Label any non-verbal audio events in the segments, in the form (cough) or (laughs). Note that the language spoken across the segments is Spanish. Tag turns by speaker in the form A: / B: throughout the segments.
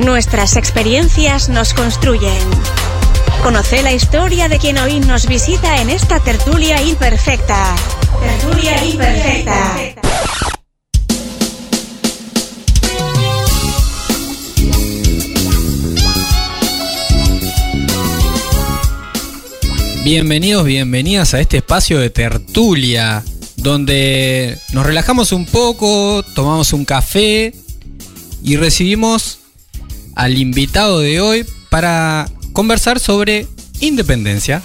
A: Nuestras experiencias nos construyen. Conoce la historia de quien hoy nos visita en esta tertulia imperfecta. Tertulia imperfecta.
B: Bienvenidos, bienvenidas a este espacio de tertulia, donde nos relajamos un poco, tomamos un café y recibimos al invitado de hoy para conversar sobre independencia.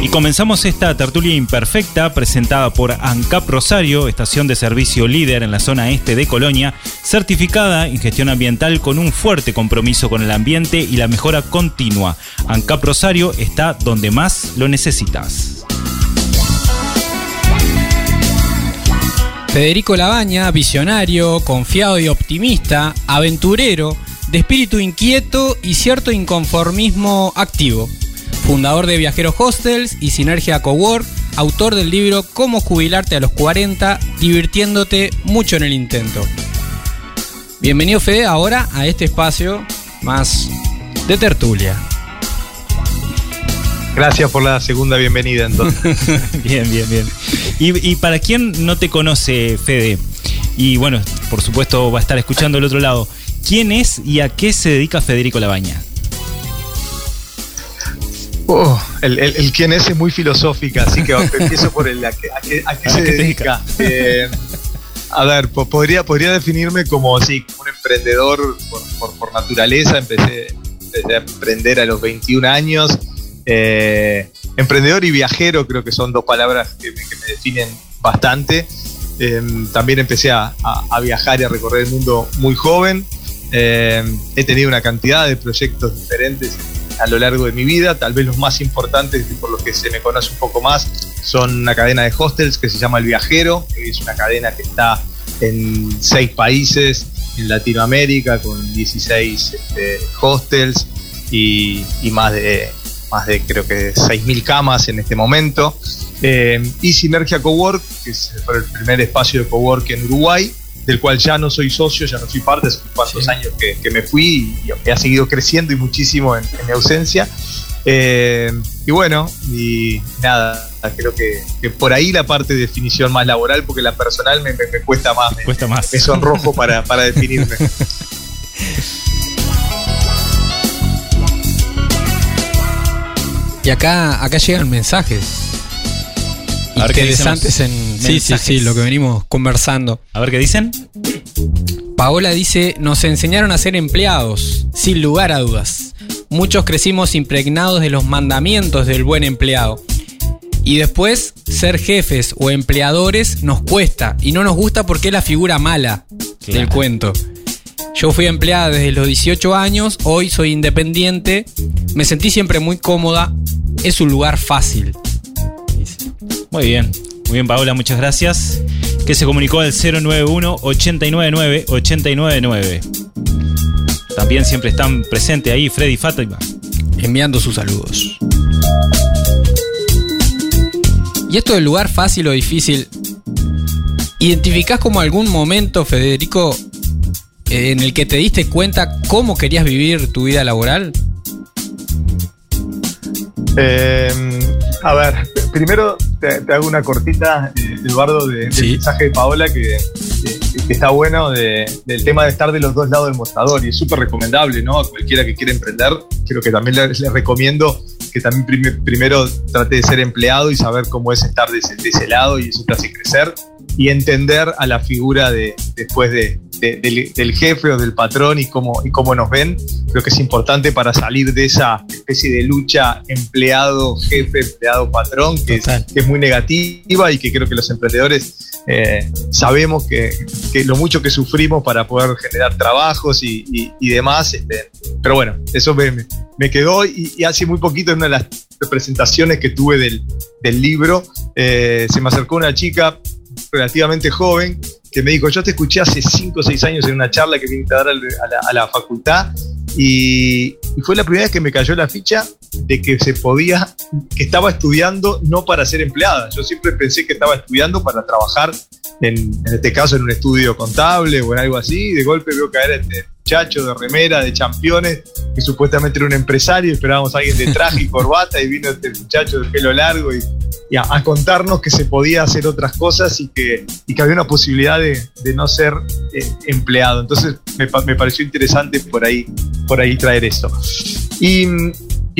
C: Y comenzamos esta tertulia imperfecta presentada por ANCAP Rosario, estación de servicio líder en la zona este de Colonia, certificada en gestión ambiental con un fuerte compromiso con el ambiente y la mejora continua. ANCAP Rosario está donde más lo necesitas.
B: Federico Labaña, visionario, confiado y optimista, aventurero, de espíritu inquieto y cierto inconformismo activo fundador de Viajeros Hostels y Sinergia Cowork, autor del libro Cómo jubilarte a los 40, divirtiéndote mucho en el intento. Bienvenido Fede ahora a este espacio más de tertulia.
D: Gracias por la segunda bienvenida entonces. (laughs)
C: bien, bien, bien. Y, para quien no te conoce, Fede, y bueno, por supuesto va a estar escuchando el otro lado, ¿quién es y a qué se dedica Federico Labaña?
D: Oh, el, el, quién es es muy filosófica, así que empiezo por el a qué, se dedica. Eh, a ver, podría, podría definirme como sí, un emprendedor por, naturaleza. Empecé, a emprender a los 21 años. Eh, emprendedor y viajero creo que son dos palabras que me, definen bastante. Em, también empecé a, viajar y a recorrer el mundo muy joven. Em, he tenido una cantidad de proyectos diferentes a lo largo de mi vida. Tal vez los más importantes, por los que se me conoce un poco más, son una cadena de hostels que se llama El Viajero, que es una cadena que está en seis países en Latinoamérica con 16 este, hostels y, más de más de creo que 6.000 camas en este momento. Eh, y Sinergia Cowork, que es el primer espacio de cowork en Uruguay, del cual ya no soy socio, ya no soy parte, hace cuantos años que, me fui y, ha seguido creciendo y muchísimo en, mi ausencia. Eh, y bueno, y nada, creo que, por ahí la parte de definición más laboral, porque la personal me, cuesta más. Me,
C: cuesta más.
D: Me sonrojo para, para (laughs) definirme. (laughs)
B: Y acá, acá llegan mensajes interesantes en sí, sí, sí, lo que venimos conversando.
C: A ver qué dicen.
B: Paola dice, nos enseñaron a ser empleados, sin lugar a dudas. Muchos crecimos impregnados de los mandamientos del buen empleado. Y después, ser jefes o empleadores nos cuesta y no nos gusta porque es la figura mala del cuento. Yo fui empleada desde los 18 años, hoy soy independiente, me sentí siempre muy cómoda, es un lugar fácil.
C: Muy bien, muy bien Paola, muchas gracias. Que se comunicó al 091-899-899. También siempre están presentes ahí Freddy Fátima.
B: Enviando sus saludos. Y esto del lugar fácil o difícil, ¿identificás como algún momento, Federico, en el que te diste cuenta cómo querías vivir tu vida laboral?
D: Eh, a ver, primero te, hago una cortita, eh, Eduardo, de, del mensaje de Paola que, está bueno del tema de estar de los dos lados del mostrador y es súper recomendable, ¿no? A cualquiera que quiera emprender, creo que también le, recomiendo que también primero trate de ser empleado y saber cómo es estar de ese, lado y eso te hace crecer y entender a la figura de después de, del, jefe o del patrón y cómo, y cómo nos ven. Creo que es importante para salir de esa especie de lucha empleado-jefe, empleado-patrón, que, es, muy negativa y que creo que los emprendedores eh, sabemos que, lo mucho que sufrimos para poder generar trabajos y, demás. Este, pero bueno, eso me, quedó y, hace muy poquito en una de las presentaciones que tuve del, libro, eh, se me acercó una chica relativamente joven que me dijo, yo te escuché hace 5 o 6 años en una charla que vine a dar a la, facultad y, y fue la primera vez que me cayó la ficha de que se podía, que estaba estudiando no para ser empleada. Yo siempre pensé que estaba estudiando para trabajar, en, en este caso, en un estudio contable o en algo así. De golpe veo caer este muchacho de remera, de championes, que supuestamente era un empresario, esperábamos a alguien de traje y (laughs) corbata, y vino este muchacho de pelo largo y, a, contarnos que se podía hacer otras cosas y que, que había una posibilidad de, no ser eh, empleado. Entonces me, pareció interesante por ahí, por ahí traer esto. Y,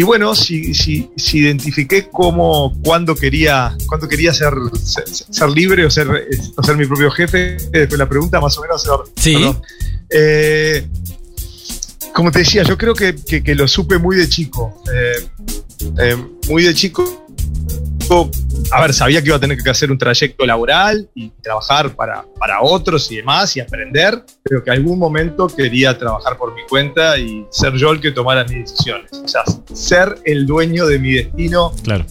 D: bueno, si, si, si, identifiqué cómo, cuándo quería, cuándo quería ser, ser, libre o ser, o ser mi propio jefe, después la pregunta más o menos.
B: Sí.
D: Eh, como te decía, yo creo que, lo supe muy de chico. Eh, eh, muy de chico. A ver, sabía que iba a tener que hacer un trayecto laboral y trabajar para, para otros y demás y aprender, pero que algún momento quería trabajar por mi cuenta y ser yo el que tomara mis decisiones. O sea, ser el dueño de mi destino.
C: Claro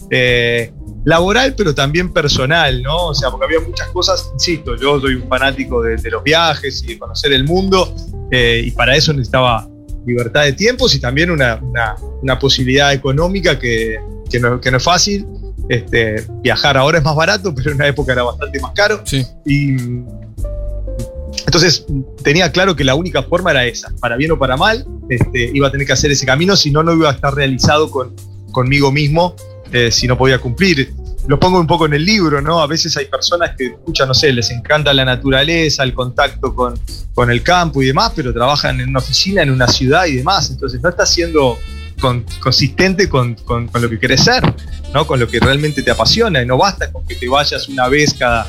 D: laboral, pero también personal, ¿no? O sea, porque había muchas cosas, insisto, yo soy un fanático de, los viajes y de conocer el mundo, eh, y para eso necesitaba libertad de tiempos y también una, posibilidad económica que, no, es fácil. Este, viajar ahora es más barato, pero en una época era bastante más caro.
B: Sí.
D: Y entonces tenía claro que la única forma era esa, para bien o para mal, este, iba a tener que hacer ese camino, si no, no iba a estar realizado con, conmigo mismo eh, si no podía cumplir. Lo pongo un poco en el libro, ¿no? A veces hay personas que, escuchan, no sé, les encanta la naturaleza, el contacto con, con el campo y demás, pero trabajan en una oficina, en una ciudad y demás. Entonces no está siendo consistente con, con, lo que querés ser, ¿no? con lo que realmente te apasiona. Y no basta con que te vayas una vez cada,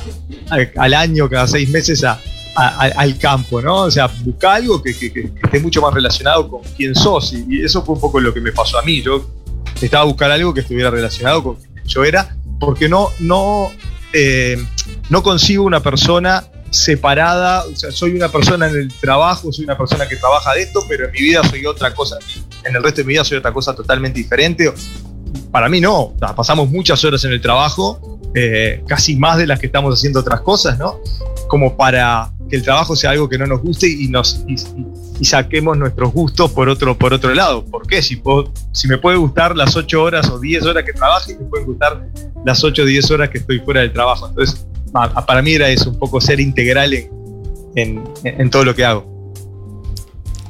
D: al año, cada seis meses a, al campo, ¿no? O sea, busca algo que, que, esté mucho más relacionado con quién sos. Y, eso fue un poco lo que me pasó a mí. Yo estaba a buscar algo que estuviera relacionado con quien yo era, porque no, no, eh, no consigo una persona separada, o sea, soy una persona en el trabajo, soy una persona que trabaja de esto, pero en mi vida soy otra cosa, en el resto de mi vida soy otra cosa totalmente diferente. Para mí no, pasamos muchas horas en el trabajo, eh, casi más de las que estamos haciendo otras cosas, ¿no? Como para que el trabajo sea algo que no nos guste y, nos, saquemos nuestros gustos por otro, por otro lado. ¿Por qué? Si, si me puede gustar las 8 horas o 10 horas que trabaje, me pueden gustar las 8 o 10 horas que estoy fuera del trabajo. Entonces, para mí era eso, un poco ser integral en, en, todo lo que hago.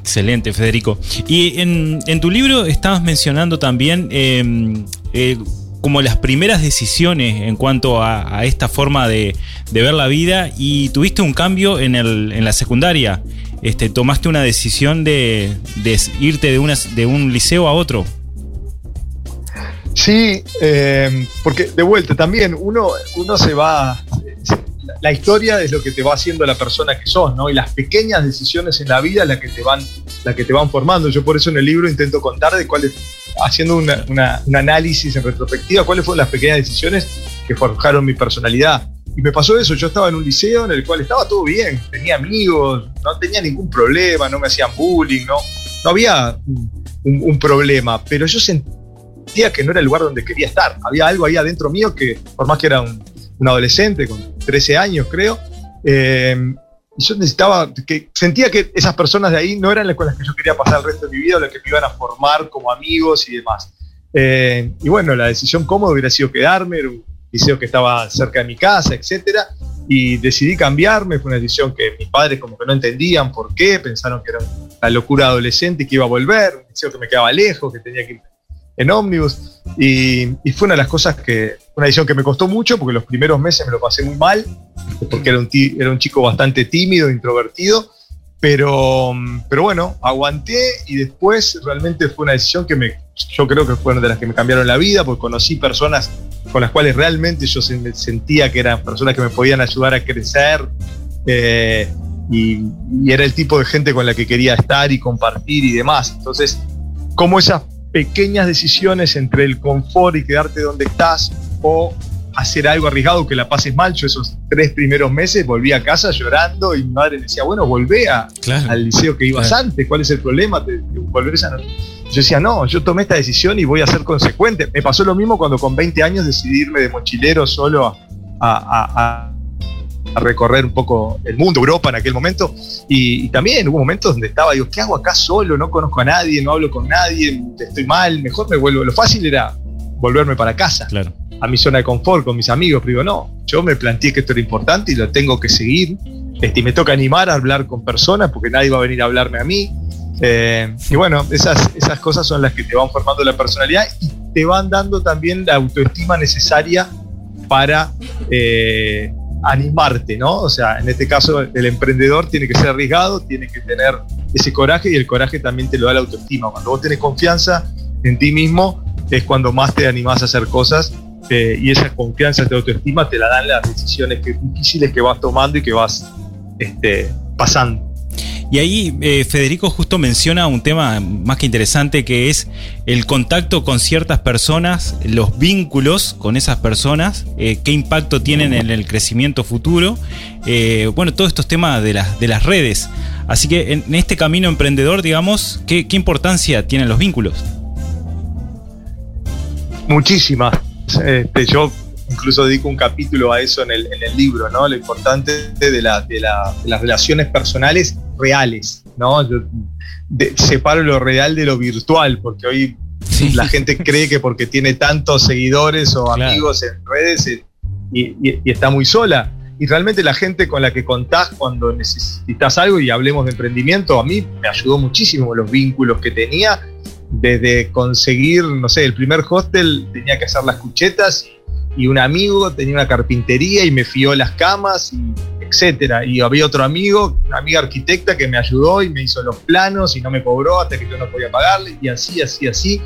C: Excelente, Federico. Y en, tu libro estabas mencionando también em, eh, como las primeras decisiones en cuanto a, esta forma de, ver la vida y tuviste un cambio en, el, en la secundaria. Este, tomaste una decisión de, irte de, una, de un liceo a otro.
D: Sí, eh, porque de vuelta también uno, uno se va, la historia es lo que te va haciendo la persona que sos, ¿no? Y las pequeñas decisiones en la vida las que te van, la que te van formando. Yo por eso en el libro intento contar de cuáles, haciendo un análisis en retrospectiva, cuáles fueron las pequeñas decisiones que forjaron mi personalidad. Y me pasó eso, yo estaba en un liceo en el cual estaba todo bien, tenía amigos, no tenía ningún problema, no me hacían bullying, no, no había un, problema, pero yo sentía que no era el lugar donde quería estar. Había algo ahí adentro mío que, por más que era un, un adolescente con 13 años, creo, eh, y yo necesitaba, que sentía que esas personas de ahí no eran las con las que yo quería pasar el resto de mi vida, las que me iban a formar como amigos y demás. Eh, y bueno, la decisión cómoda hubiera sido quedarme, era un liceo que estaba cerca de mi casa, etcétera, y decidí cambiarme, fue una decisión que mis padres como que no entendían por qué, pensaron que era la locura adolescente y que iba a volver, un liceo que me quedaba lejos, que tenía que en ómnibus, y, fue una de las cosas que, una decisión que me costó mucho porque los primeros meses me lo pasé muy mal, porque era un, era un chico bastante tímido, introvertido, pero, pero bueno, aguanté y después realmente fue una decisión que me, yo creo que fue una de las que me cambiaron la vida, porque conocí personas con las cuales realmente yo sentía que eran personas que me podían ayudar a crecer. Eh, y, y, era el tipo de gente con la que quería estar y compartir y demás. Entonces, como esas pequeñas decisiones entre el confort y quedarte donde estás o hacer algo arriesgado que la pases mal. Yo esos tres primeros meses volví a casa llorando y mi madre me decía, bueno, volvé al liceo que ibas antes, ¿cuál es el problema? ¿Te, Yo decía, no, yo tomé esta decisión y voy a ser consecuente. Me pasó lo mismo cuando con 20 años decidí irme de mochilero solo a, recorrer un poco el mundo, Europa en aquel momento, y, también hubo momentos donde estaba, digo, ¿qué hago acá solo? No conozco a nadie, no hablo con nadie, estoy mal, mejor me vuelvo. Lo fácil era volverme para casa, claro. a mi zona de confort con mis amigos, pero digo, no, yo me planteé que esto era importante y lo tengo que seguir, este, y me toca animar a hablar con personas porque nadie va a venir a hablarme a mí. Eh, y bueno, esas, esas cosas son las que te van formando la personalidad y te van dando también la autoestima necesaria para eh, animarte, ¿no? O sea, en este caso el emprendedor tiene que ser arriesgado, tiene que tener ese coraje y el coraje también te lo da la autoestima. Cuando vos tenés confianza en ti mismo es cuando más te animás a hacer cosas eh, y esa confianza, esa autoestima te la dan las decisiones que, difíciles que vas tomando y que vas este, pasando.
C: Y ahí eh, Federico justo menciona un tema más que interesante que es el contacto con ciertas personas, los vínculos con esas personas, eh, qué impacto tienen en el crecimiento futuro. Eh, bueno, todos estos temas de, las de las redes. Así que en, este camino emprendedor, digamos, ¿qué, qué importancia tienen los vínculos?
D: Muchísimas. Este, yo incluso dedico un capítulo a eso en el, libro, ¿no? Lo importante de, las relaciones personales reales, ¿no? Yo separo lo real de lo virtual, porque hoy la gente cree que porque tiene tantos seguidores o amigos en redes eh, y, está muy sola. Y realmente la gente con la que contás cuando necesitas algo, y hablemos de emprendimiento, a mí me ayudó muchísimo los vínculos que tenía, desde conseguir, no sé, el primer hostel tenía que hacer las cuchetas y un amigo tenía una carpintería y me fió las camas, y etcétera. Y había otro amigo, una amiga arquitecta que me ayudó y me hizo los planos y no me cobró hasta que yo no podía pagarle, y así, así, así.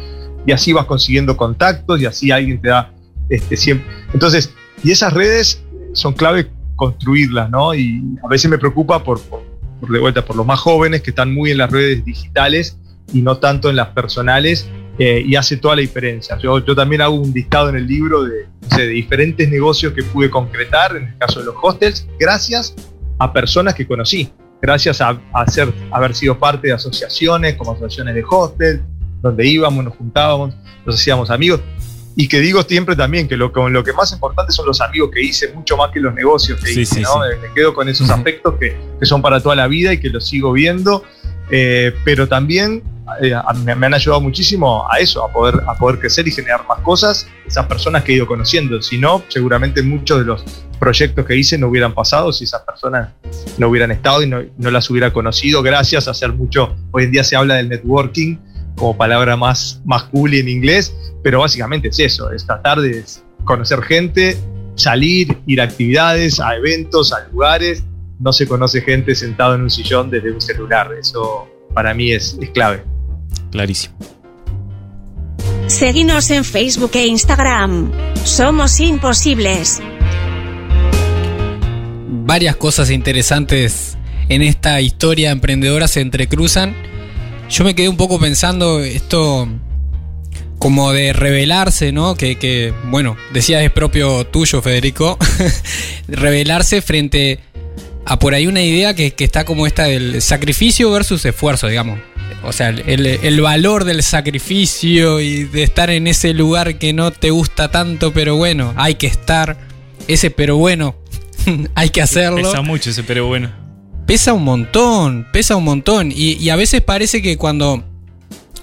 D: Y así vas consiguiendo contactos y así alguien te da este, siempre. Entonces, y esas redes son clave construirlas, ¿no? Y a veces me preocupa por, por, por de vuelta, por los más jóvenes que están muy en las redes digitales y no tanto en las personales eh, y hace toda la diferencia. Yo, yo también hago un listado en el libro de, de, diferentes negocios que pude concretar, en el caso de los hostels, gracias a personas que conocí, gracias a, a haber sido parte de asociaciones como asociaciones de hostel, donde íbamos, nos juntábamos, nos hacíamos amigos. Y que digo siempre también que lo, lo que más importante son los amigos que hice, mucho más que los negocios que hice. ¿no? Me, quedo con esos aspectos que, que, son para toda la vida y que los sigo viendo. Eh, pero también eh, me, han ayudado muchísimo a eso, a poder, a poder crecer y generar más cosas, esas personas que he ido conociendo. Si no, seguramente muchos de los proyectos que hice no hubieran pasado si esas personas no hubieran estado y no, las hubiera conocido gracias a hacer mucho. Hoy en día se habla del networking como palabra más, más cool en inglés, pero básicamente es eso, es tratar de conocer gente, salir, ir a actividades, a eventos, a lugares. No se conoce gente sentado en un sillón desde un celular. Eso para mí es, es clave.
C: Clarísimo.
A: Seguimos en Facebook e Instagram. Somos imposibles.
B: Varias cosas interesantes en esta historia emprendedora se entrecruzan. Yo me quedé un poco pensando esto como de revelarse, ¿no? Que, bueno, decías es propio tuyo, Federico. (laughs) revelarse frente a por ahí una idea que, que está como esta del sacrificio versus esfuerzo, digamos. O sea, el, valor del sacrificio y de estar en ese lugar que no te gusta tanto, pero bueno, hay que estar. Ese pero bueno, (laughs) hay que hacerlo.
C: Pesa mucho ese pero bueno.
B: Pesa un montón, pesa un montón. Y, a veces parece que cuando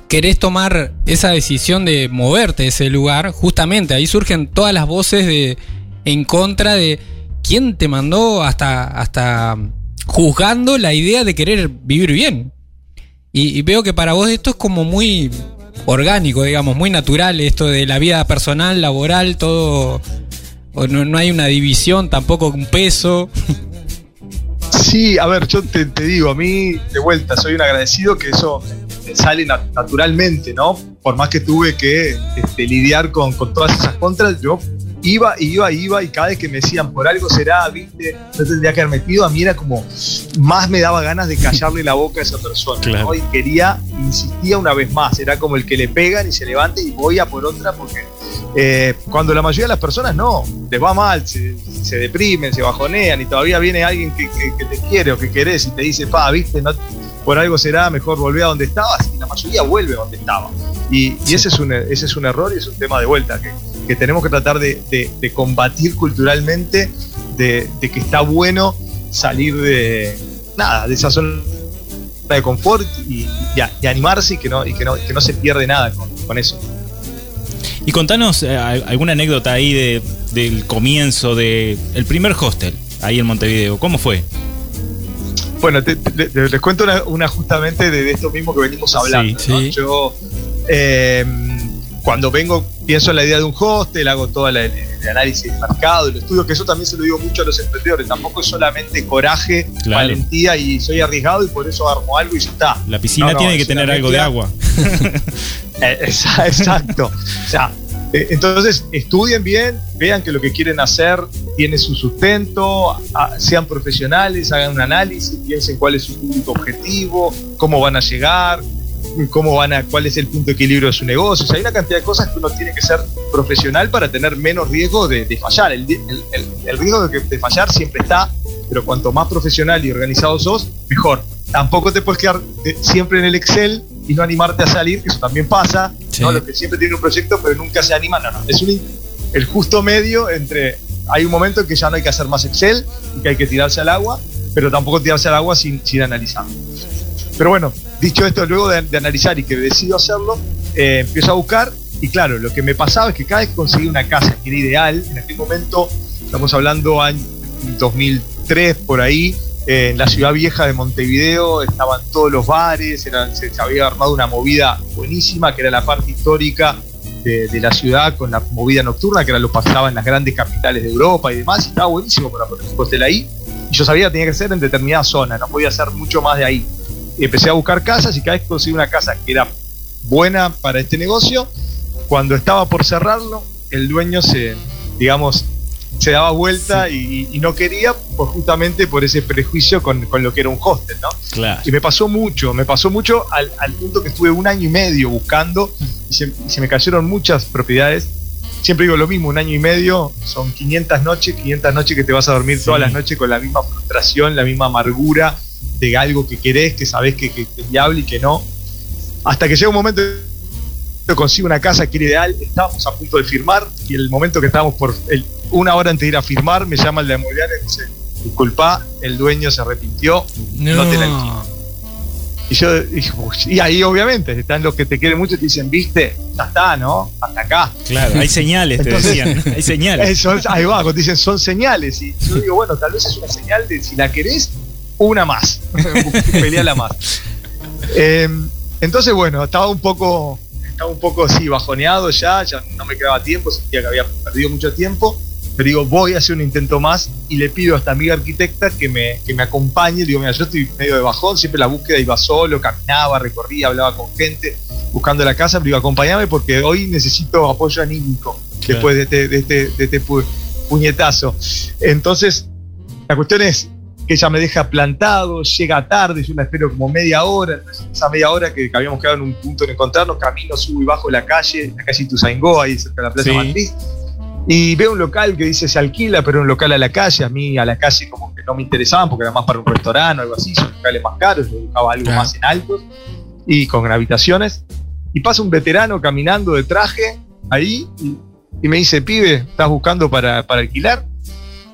B: querés tomar esa decisión de moverte de ese lugar, justamente ahí surgen todas las voces de en contra de quién te mandó hasta, hasta juzgando la idea de querer vivir bien. Y, veo que para vos esto es como muy orgánico, digamos, muy natural, esto de la vida personal, laboral, todo. No, no hay una división, tampoco un peso. (laughs)
D: Sí, a ver, yo te, digo, a mí, de vuelta, soy un agradecido que eso sale naturalmente, ¿no? Por más que tuve que este, lidiar con, con, todas esas contras, yo iba, iba, iba, y cada vez que me decían por algo será, viste, no tendría que haber metido, a mí era como más me daba ganas de callarle la boca a esa persona. Y quería, insistía una vez más, era como el que le pegan y se levanta y voy a por otra porque eh, cuando la mayoría de las personas no, les va mal, se, deprimen, se bajonean y todavía viene alguien que, te quiere o que querés y te dice, pa, viste, no, por algo será, mejor volver a donde estabas y la mayoría vuelve a donde estaba. Y, ese, es un, ese es un error y es un tema de vuelta que, que tenemos que tratar de, combatir culturalmente de, que está bueno salir de nada, de esa zona de confort y, animarse y que no, y que no, que no se pierde nada con, eso.
C: Y contanos eh, alguna anécdota ahí de, del comienzo del el primer hostel ahí en Montevideo. ¿Cómo fue?
D: Bueno, les cuento una, justamente de, esto mismo que venimos hablando. Yo, eh, cuando vengo, pienso en la idea de un hostel, hago todo el, análisis de mercado, el estudio, que eso también se lo digo mucho a los emprendedores. Tampoco es solamente coraje, valentía y soy arriesgado y por eso armo algo y ya está.
C: La piscina tiene que tener algo de agua. (laughs)
D: Eh, exacto. O sea, eh, entonces, estudien bien, vean que lo que quieren hacer tiene su sustento, sean profesionales, hagan un análisis, piensen cuál es su público objetivo, cómo van a llegar, cómo van a, cuál es el punto de equilibrio de su negocio. hay una cantidad de cosas que uno tiene que ser profesional para tener menos riesgo de, fallar. El, riesgo de, de, fallar siempre está, pero cuanto más profesional y organizado sos, mejor. Tampoco te puedes quedar eh, siempre en el Excel y no animarte a salir, que eso también pasa. ¿no? Los que siempre tienen un proyecto pero nunca se animan, no, no. Es el justo medio entre. Hay un momento en que ya no hay que hacer más Excel y que hay que tirarse al agua, pero tampoco tirarse al agua sin, sin analizar. Pero bueno, dicho esto, luego de, analizar y que decido hacerlo, eh, empiezo a buscar y claro, lo que me pasaba es que cada vez que conseguí una casa que era ideal, en aquel momento, estamos hablando año 2003 por ahí, en la ciudad vieja de Montevideo estaban todos los bares, se, había armado una movida buenísima, que era la parte histórica de, la ciudad con la movida nocturna, que era lo que pasaba en las grandes capitales de Europa y demás, y estaba buenísimo para poner un hostel ahí. Y yo sabía que tenía que ser en determinada zona, no podía ser mucho más de ahí. Empecé a buscar casas y cada vez que conseguí una casa que era buena para este negocio, cuando estaba por cerrarlo, el dueño se, digamos, se daba vuelta y, no quería, pues justamente por ese prejuicio con, lo que era un hostel, ¿no?
C: Claro.
D: Y me pasó mucho, me pasó mucho al, punto que estuve un año y medio buscando y se, me cayeron muchas propiedades. Siempre digo lo mismo, un año y medio son 500 noches, 500 noches que te vas a dormir todas las noches con la misma frustración, la misma amargura de algo que querés, que sabés que, que, que es viable y que no. Hasta que llega un momento consigo una casa que era ideal, estábamos a punto de firmar y el momento que estábamos por el, una hora antes de ir a firmar, me llama el de inmobiliaria y dice, disculpa, el dueño se arrepintió, no, te la Y yo dije, y ahí obviamente están los que te quieren mucho y te dicen, viste, ya está, ¿no? Hasta acá.
C: Claro, hay señales, te decían, hay (laughs) señales.
D: ahí va, te dicen, son señales. Y yo digo, bueno, tal vez es una señal de si la querés, una más. (laughs) Peleala más. Em, entonces, bueno, estaba un poco, estaba un poco así bajoneado ya, ya no me quedaba tiempo, sentía que había perdido mucho tiempo pero digo, voy a hacer un intento más y le pido a esta amiga arquitecta que me, que me acompañe. Digo, mira, yo estoy medio de bajón, siempre la búsqueda iba solo, caminaba, recorría, hablaba con gente, buscando la casa, pero digo, acompáñame porque hoy necesito apoyo anímico después de este, de este, de este puñetazo. Entonces, la cuestión es que ella me deja plantado, llega tarde, yo la espero como media hora, esa media hora que, habíamos quedado en un punto de encontrarnos, camino, subo y bajo la calle, la calle Ituzaingó, ahí cerca de la Plaza Matriz y veo un local que dice se alquila, pero un local a la calle. A mí a la calle como que no me interesaban porque era más para un restaurante o algo así, son locales más caros. Yo buscaba algo más en altos y con habitaciones. Y pasa un veterano caminando de traje ahí y, me dice, pibe, ¿estás buscando para, para alquilar?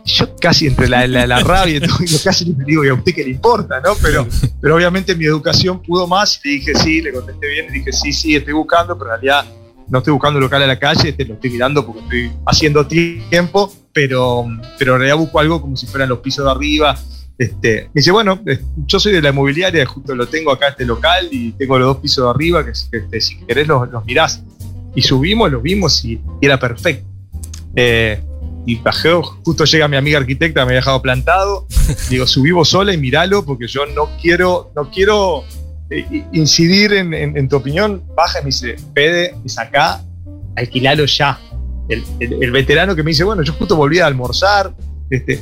D: Yo casi entre la, la, rabia y todo, (laughs) yo casi le digo, ¿y a usted qué le importa? ¿no? Pero, pero obviamente mi educación pudo más y le dije sí, le contesté bien, le dije sí, sí, estoy buscando, pero en realidad no estoy buscando local a la calle, este, lo estoy mirando porque estoy haciendo tiempo, pero, pero en realidad busco algo como si fueran los pisos de arriba. Este, me dice, bueno, yo soy de la inmobiliaria, justo lo tengo acá este local y tengo los dos pisos de arriba, que, este, si querés los, los, mirás. Y subimos, los vimos y, era perfecto. Eh, y bajé, justo llega mi amiga arquitecta, me había dejado plantado. (laughs) Digo, subimos sola y miralo porque yo no quiero, no quiero eh, incidir en, tu opinión, baja y me dice, Pede, es acá, alquilalo ya. El, veterano que me dice, bueno, yo justo volví a almorzar, este,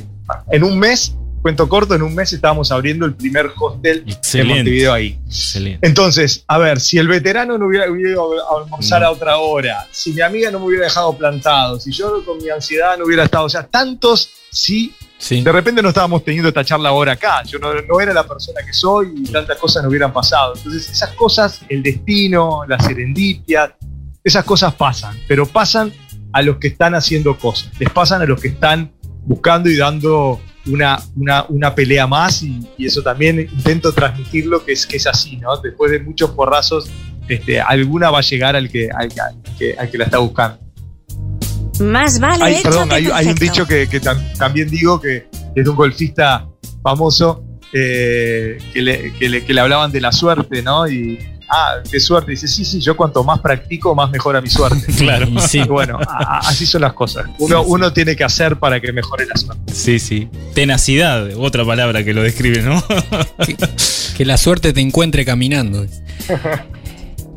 D: en un mes, cuento corto, en un mes estábamos abriendo el primer hostel de Montevideo ahí. Entonces, a ver, si el veterano no hubiera ido a almorzar a otra hora, si mi amiga no me hubiera dejado plantado, si yo con mi ansiedad no hubiera estado, o sea, tantos sí de repente no estábamos teniendo esta charla ahora acá. Yo no, era la persona que soy y tantas cosas no hubieran pasado. Entonces, esas cosas, el destino, la serendipia, esas cosas pasan, pero pasan a los que están haciendo cosas, les pasan a los que están buscando y dando una, una, pelea más y, eso también intento transmitirlo que es, que es así, ¿no? Después de muchos porrazos, este, alguna va a llegar al que, al, que, la está buscando.
A: Más vale.
D: Hay, perdón, hay, un dicho que, también digo que es de un golfista famoso eh, que, le, que, le, que le hablaban de la suerte, ¿no? Y ah, qué suerte. Dice, sí, sí, yo cuanto más practico, más mejora mi suerte. (laughs)
C: claro. (laughs)
D: Sí. Bueno, así son las cosas. Uno, uno tiene que hacer para que mejore la suerte.
C: Sí, sí. Tenacidad, otra palabra que lo describe, ¿no? (laughs)
B: que, la suerte te encuentre caminando.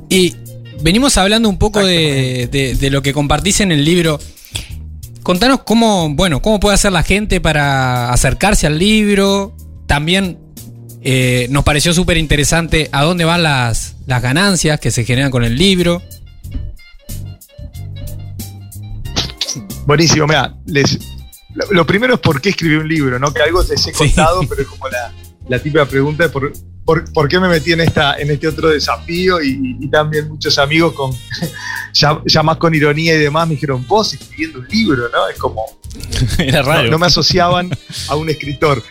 B: Y venimos hablando un poco de, de, lo que compartís en el libro. Contanos cómo, bueno, cómo puede hacer la gente para acercarse al libro. También eh, nos pareció súper interesante a dónde van las, las ganancias que se generan con el libro.
D: Buenísimo, mira, les, lo, primero es por qué escribí un libro, ¿no? Que algo les he contado, pero es como la, la típica pregunta de por, por, qué me metí en, esta, en este otro desafío y, también muchos amigos con (laughs) ya, más con ironía y demás me dijeron, vos escribiendo un libro, ¿no? Es como... (laughs)
C: Era raro.
D: no me asociaban a un escritor.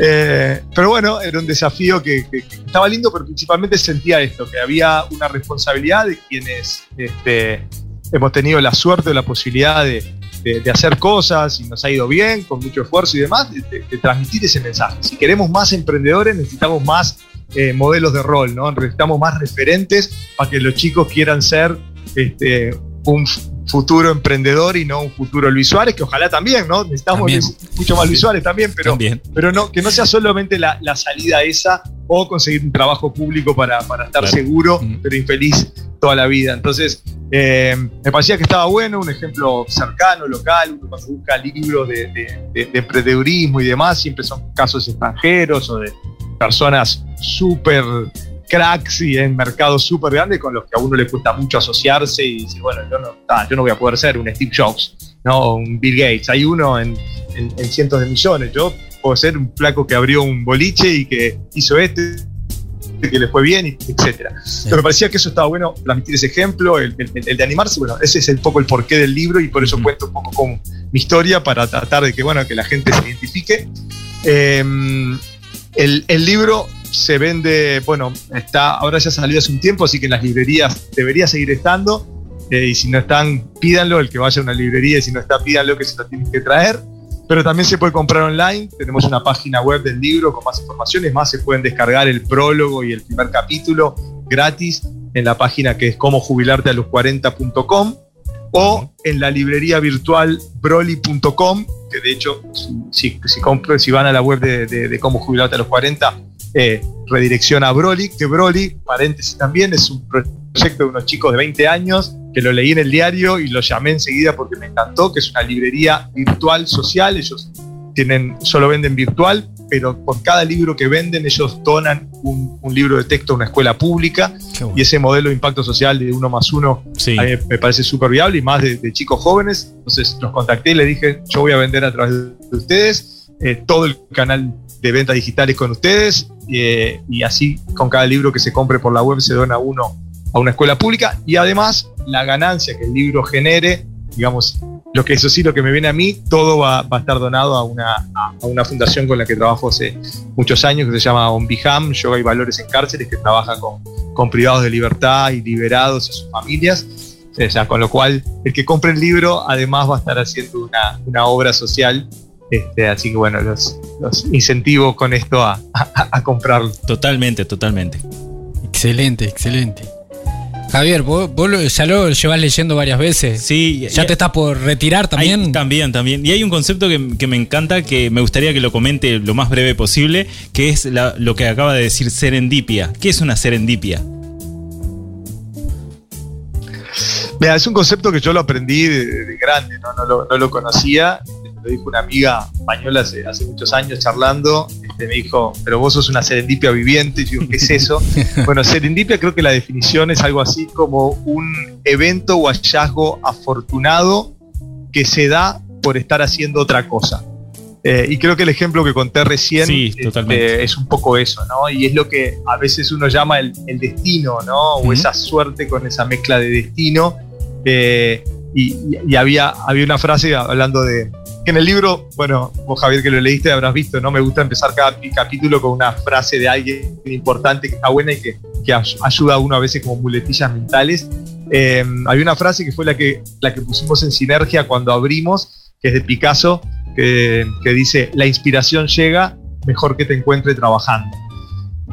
D: Eh, pero bueno, era un desafío que, estaba lindo, pero principalmente sentía esto, que había una responsabilidad de quienes este, hemos tenido la suerte o la posibilidad de, hacer cosas y nos ha ido bien, con mucho esfuerzo y demás, de, transmitir ese mensaje. Si queremos más emprendedores, necesitamos más eh, modelos de rol, ¿no? Necesitamos más referentes para que los chicos quieran ser este, un futuro emprendedor y no un futuro Luis Suárez, que ojalá también, ¿no? Necesitamos mucho más Luis Suárez también, pero, pero no, que no sea solamente la, salida esa o conseguir un trabajo público para, estar seguro, pero infeliz toda la vida. Entonces, eh, me parecía que estaba bueno, un ejemplo cercano, local, uno cuando busca libros de, de, emprendedurismo y demás, siempre son casos extranjeros o de personas súper cracks y en mercados súper grandes con los que a uno le cuesta mucho asociarse y decir, bueno, yo no, yo no voy a poder ser un Steve Jobs, ¿no? un Bill Gates. Hay uno en, cientos de millones. Yo puedo ser un flaco que abrió un boliche y que hizo este que le fue bien, etcétera. Pero me parecía que eso estaba bueno, transmitir ese ejemplo, el, de animarse, bueno, ese es un poco el porqué del libro y por eso cuento un poco con mi historia para tratar de que, bueno, que la gente se identifique. Em, el, el, libro se vende, bueno, está, ahora ya salió hace un tiempo, así que en las librerías debería seguir estando. Eh, y si no están, pídanlo, el que vaya a una librería, y si no está, pídanlo, que se lo tienen que traer. Pero también se puede comprar online, tenemos una página web del libro con más informaciones, más se pueden descargar el prólogo y el primer capítulo gratis en la página que es como jubilarte a los 40.com o en la librería virtual broly.com, que de hecho, si, si, van a la web de, de, de cómo jubilarte a los 40, eh, redirección a Broly, que Broly, paréntesis también, es un proyecto de unos chicos de 20 años que lo leí en el diario y lo llamé enseguida porque me encantó, que es una librería virtual social, ellos tienen, solo venden virtual, pero por cada libro que venden ellos donan un, libro de texto a una escuela pública y ese modelo de impacto social de uno más uno a mí me parece súper viable y más de, chicos jóvenes. Entonces los contacté y les dije, yo voy a vender a través de ustedes eh, todo el canal de ventas digitales con ustedes eh, y así con cada libro que se compre por la web se dona uno a una escuela pública y además la ganancia que el libro genere, digamos, lo que eso sí, lo que me viene a mí, todo va, a estar donado a una, a una fundación con la que trabajo hace muchos años que se llama Onbiham, Yoga y Valores en Cárceles, que trabaja con, con privados de libertad y liberados y sus familias. O sea, con lo cual, el que compre el libro además va a estar haciendo una, una obra social este, así que bueno, los, incentivo con esto a, comprarlo.
C: Totalmente, totalmente.
B: Excelente, excelente. Javier, vos, ya lo llevas leyendo varias veces.
C: Sí.
B: ¿Ya te estás por retirar también?
C: también, también. Y hay un concepto que, me encanta, que me gustaría que lo comente lo más breve posible, que es lo que acaba de decir serendipia. ¿Qué es una serendipia?
D: Mira, es un concepto que yo lo aprendí de, grande, ¿no? no lo conocía lo dijo una amiga española hace, hace muchos años charlando, este, me dijo, pero vos sos una serendipia viviente, y yo, ¿qué es eso? (laughs) bueno, serendipia creo que la definición es algo así como un evento o hallazgo afortunado que se da por estar haciendo otra cosa. Eh, y creo que el ejemplo que conté recién este, es un poco eso, ¿no? Y es lo que a veces uno llama el, destino, ¿no? O esa suerte con esa mezcla de destino. Eh, y, había, había una frase hablando de, que en el libro, bueno, vos Javier que lo leíste habrás visto, ¿no? Me gusta empezar cada capítulo con una frase de alguien importante que está buena y que, que ayuda a uno a veces como muletillas mentales. Eh, hay una frase que fue la que, la que pusimos en sinergia cuando abrimos, que es de Picasso, que, que dice, la inspiración llega mejor que te encuentre trabajando.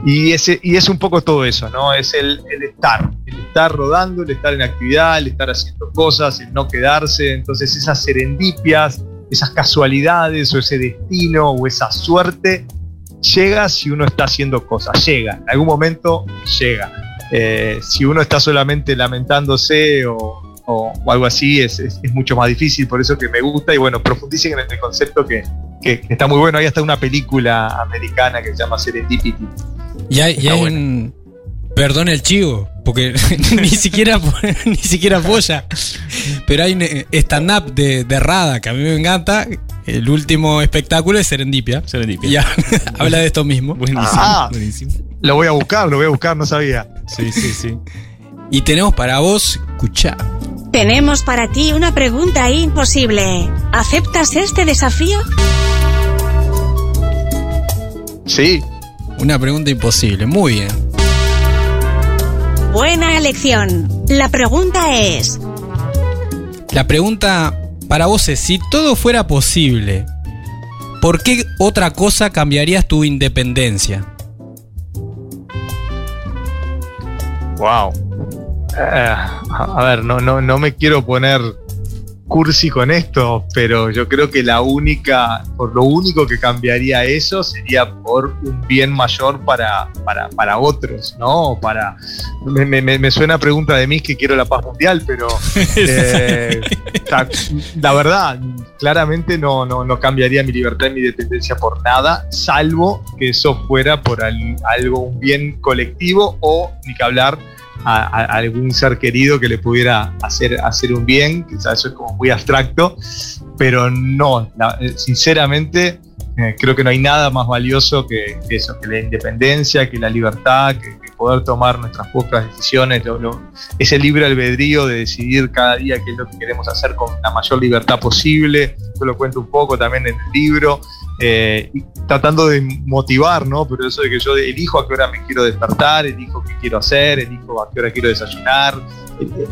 D: Y, ese, y es un poco todo eso, ¿no? Es el, el, estar, el estar rodando, el estar en actividad, el estar haciendo cosas, el no quedarse. Entonces esas serendipias, esas casualidades o ese destino o esa suerte llega si uno está haciendo cosas, llega, en algún momento llega. Eh, si uno está solamente lamentándose o, o, o algo así, es, es, es, mucho más difícil, por eso que me gusta y bueno, profundicen en el concepto que, que, que está muy bueno. Hay hasta una película americana que se llama Serendipity.
B: Y hay, y hay un, Perdón el chivo, porque (laughs) ni siquiera (laughs) ni siquiera apoya. Pero hay un stand-up de, de, Rada que a mí me encanta. El último espectáculo es Serendipia.
C: Serendipia.
B: Ya, (laughs) habla de esto mismo.
D: Buenísimo, ah, buenísimo. Lo voy a buscar, lo voy a buscar, no sabía.
C: Sí, sí, sí.
B: Y tenemos para vos, escuchá.
A: Tenemos para ti una pregunta imposible. ¿Aceptas este desafío?
D: Sí.
B: Una pregunta imposible, muy bien.
A: Buena elección. La pregunta es...
B: La pregunta para vos es, si todo fuera posible, ¿por qué otra cosa cambiarías tu independencia?
D: Wow. Uh, a ver, no, no, no me quiero poner cursi con esto, pero yo creo que la única, por lo único que cambiaría eso sería por un bien mayor para, para, para otros, ¿no? Para, me, me, me, suena pregunta de mí que quiero la paz mundial, pero (laughs) eh, la, la, verdad, claramente no, no, no, cambiaría mi libertad y mi dependencia por nada, salvo que eso fuera por al, algo, un bien colectivo o, ni que hablar, a, a, algún ser querido que le pudiera hacer, hacer un bien, quizás eso es como muy abstracto, pero no, la, sinceramente eh, creo que no hay nada más valioso que, que, eso, que la independencia, que la libertad, que poder tomar nuestras propias decisiones, ese libre albedrío de decidir cada día qué es lo que queremos hacer con la mayor libertad posible, yo lo cuento un poco también en el libro, eh, tratando de motivar, ¿no? Pero eso de que yo elijo a qué hora me quiero despertar, elijo qué quiero hacer, elijo a qué hora quiero desayunar,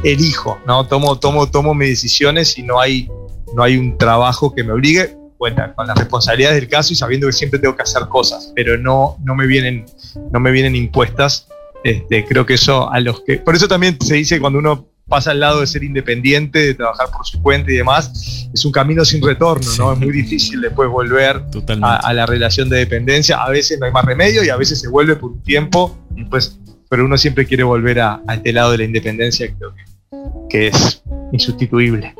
D: elijo, ¿no? Tomo, tomo, tomo mis decisiones y no hay, no hay un trabajo que me obligue, bueno, con las responsabilidades del caso y sabiendo que siempre tengo que hacer cosas, pero no, no me vienen, no me vienen impuestas. Este, creo que eso a los que. Por eso también se dice cuando uno pasa al lado de ser independiente, de trabajar por su cuenta y demás, es un camino sin retorno, sí. ¿no? Es muy difícil después volver a, a, la relación de dependencia. A veces no hay más remedio y a veces se vuelve por un tiempo, y pues, pero uno siempre quiere volver a, a este lado de la independencia, creo que, que es insustituible.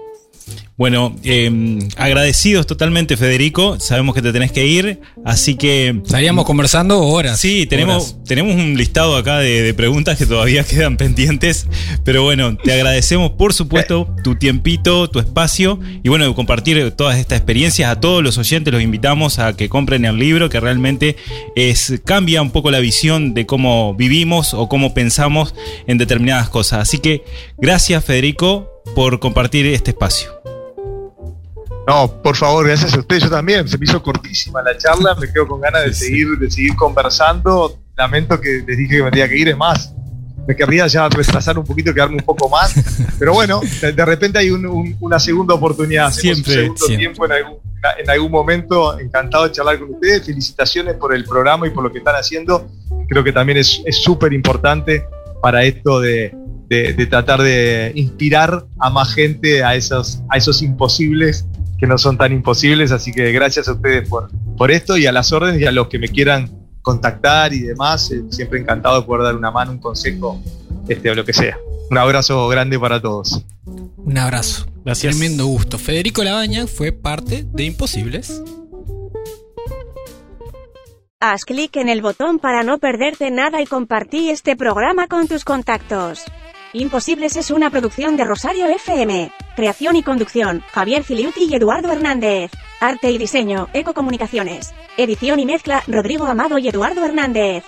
C: Bueno, eh, agradecidos totalmente, Federico. Sabemos que te tenés que ir, así que.
B: Estaríamos conversando horas.
C: Sí, tenemos, horas. tenemos un listado acá de, de, preguntas que todavía (laughs) quedan pendientes. Pero bueno, te agradecemos, por supuesto, tu tiempito, tu espacio y bueno, compartir todas estas experiencias. A todos los oyentes los invitamos a que compren el libro, que realmente es, cambia un poco la visión de cómo vivimos o cómo pensamos en determinadas cosas. Así que gracias, Federico, por compartir este espacio.
D: No, por favor, gracias a usted. Yo también. Se me hizo cortísima la charla. Me quedo con ganas de seguir, de seguir conversando. Lamento que les dije que me tenía que ir. Es más, me querría ya retrasar un poquito, quedarme un poco más. (laughs) Pero bueno, de, de repente hay un, un, una segunda oportunidad.
C: Siempre.
D: Un segundo
C: siempre.
D: tiempo en algún, en algún momento. Encantado de charlar con ustedes. Felicitaciones por el programa y por lo que están haciendo. Creo que también es súper importante para esto de, de, de, tratar de inspirar a más gente a esos, a esos imposibles que no son tan imposibles, así que gracias a ustedes por, por esto y a las órdenes y a los que me quieran contactar y demás, eh, siempre encantado de poder dar una mano, un consejo, este, o lo que sea. Un abrazo grande para todos.
B: Un abrazo. Gracias. Tremendo gusto. Federico Labaña fue parte de Imposibles.
A: Haz clic en el botón para no perderte nada y compartí este programa con tus contactos. Imposibles es una producción de Rosario FM. Creación y conducción, Javier Filiuti y Eduardo Hernández. Arte y diseño, Ecocomunicaciones. Edición y mezcla, Rodrigo Amado y Eduardo Hernández.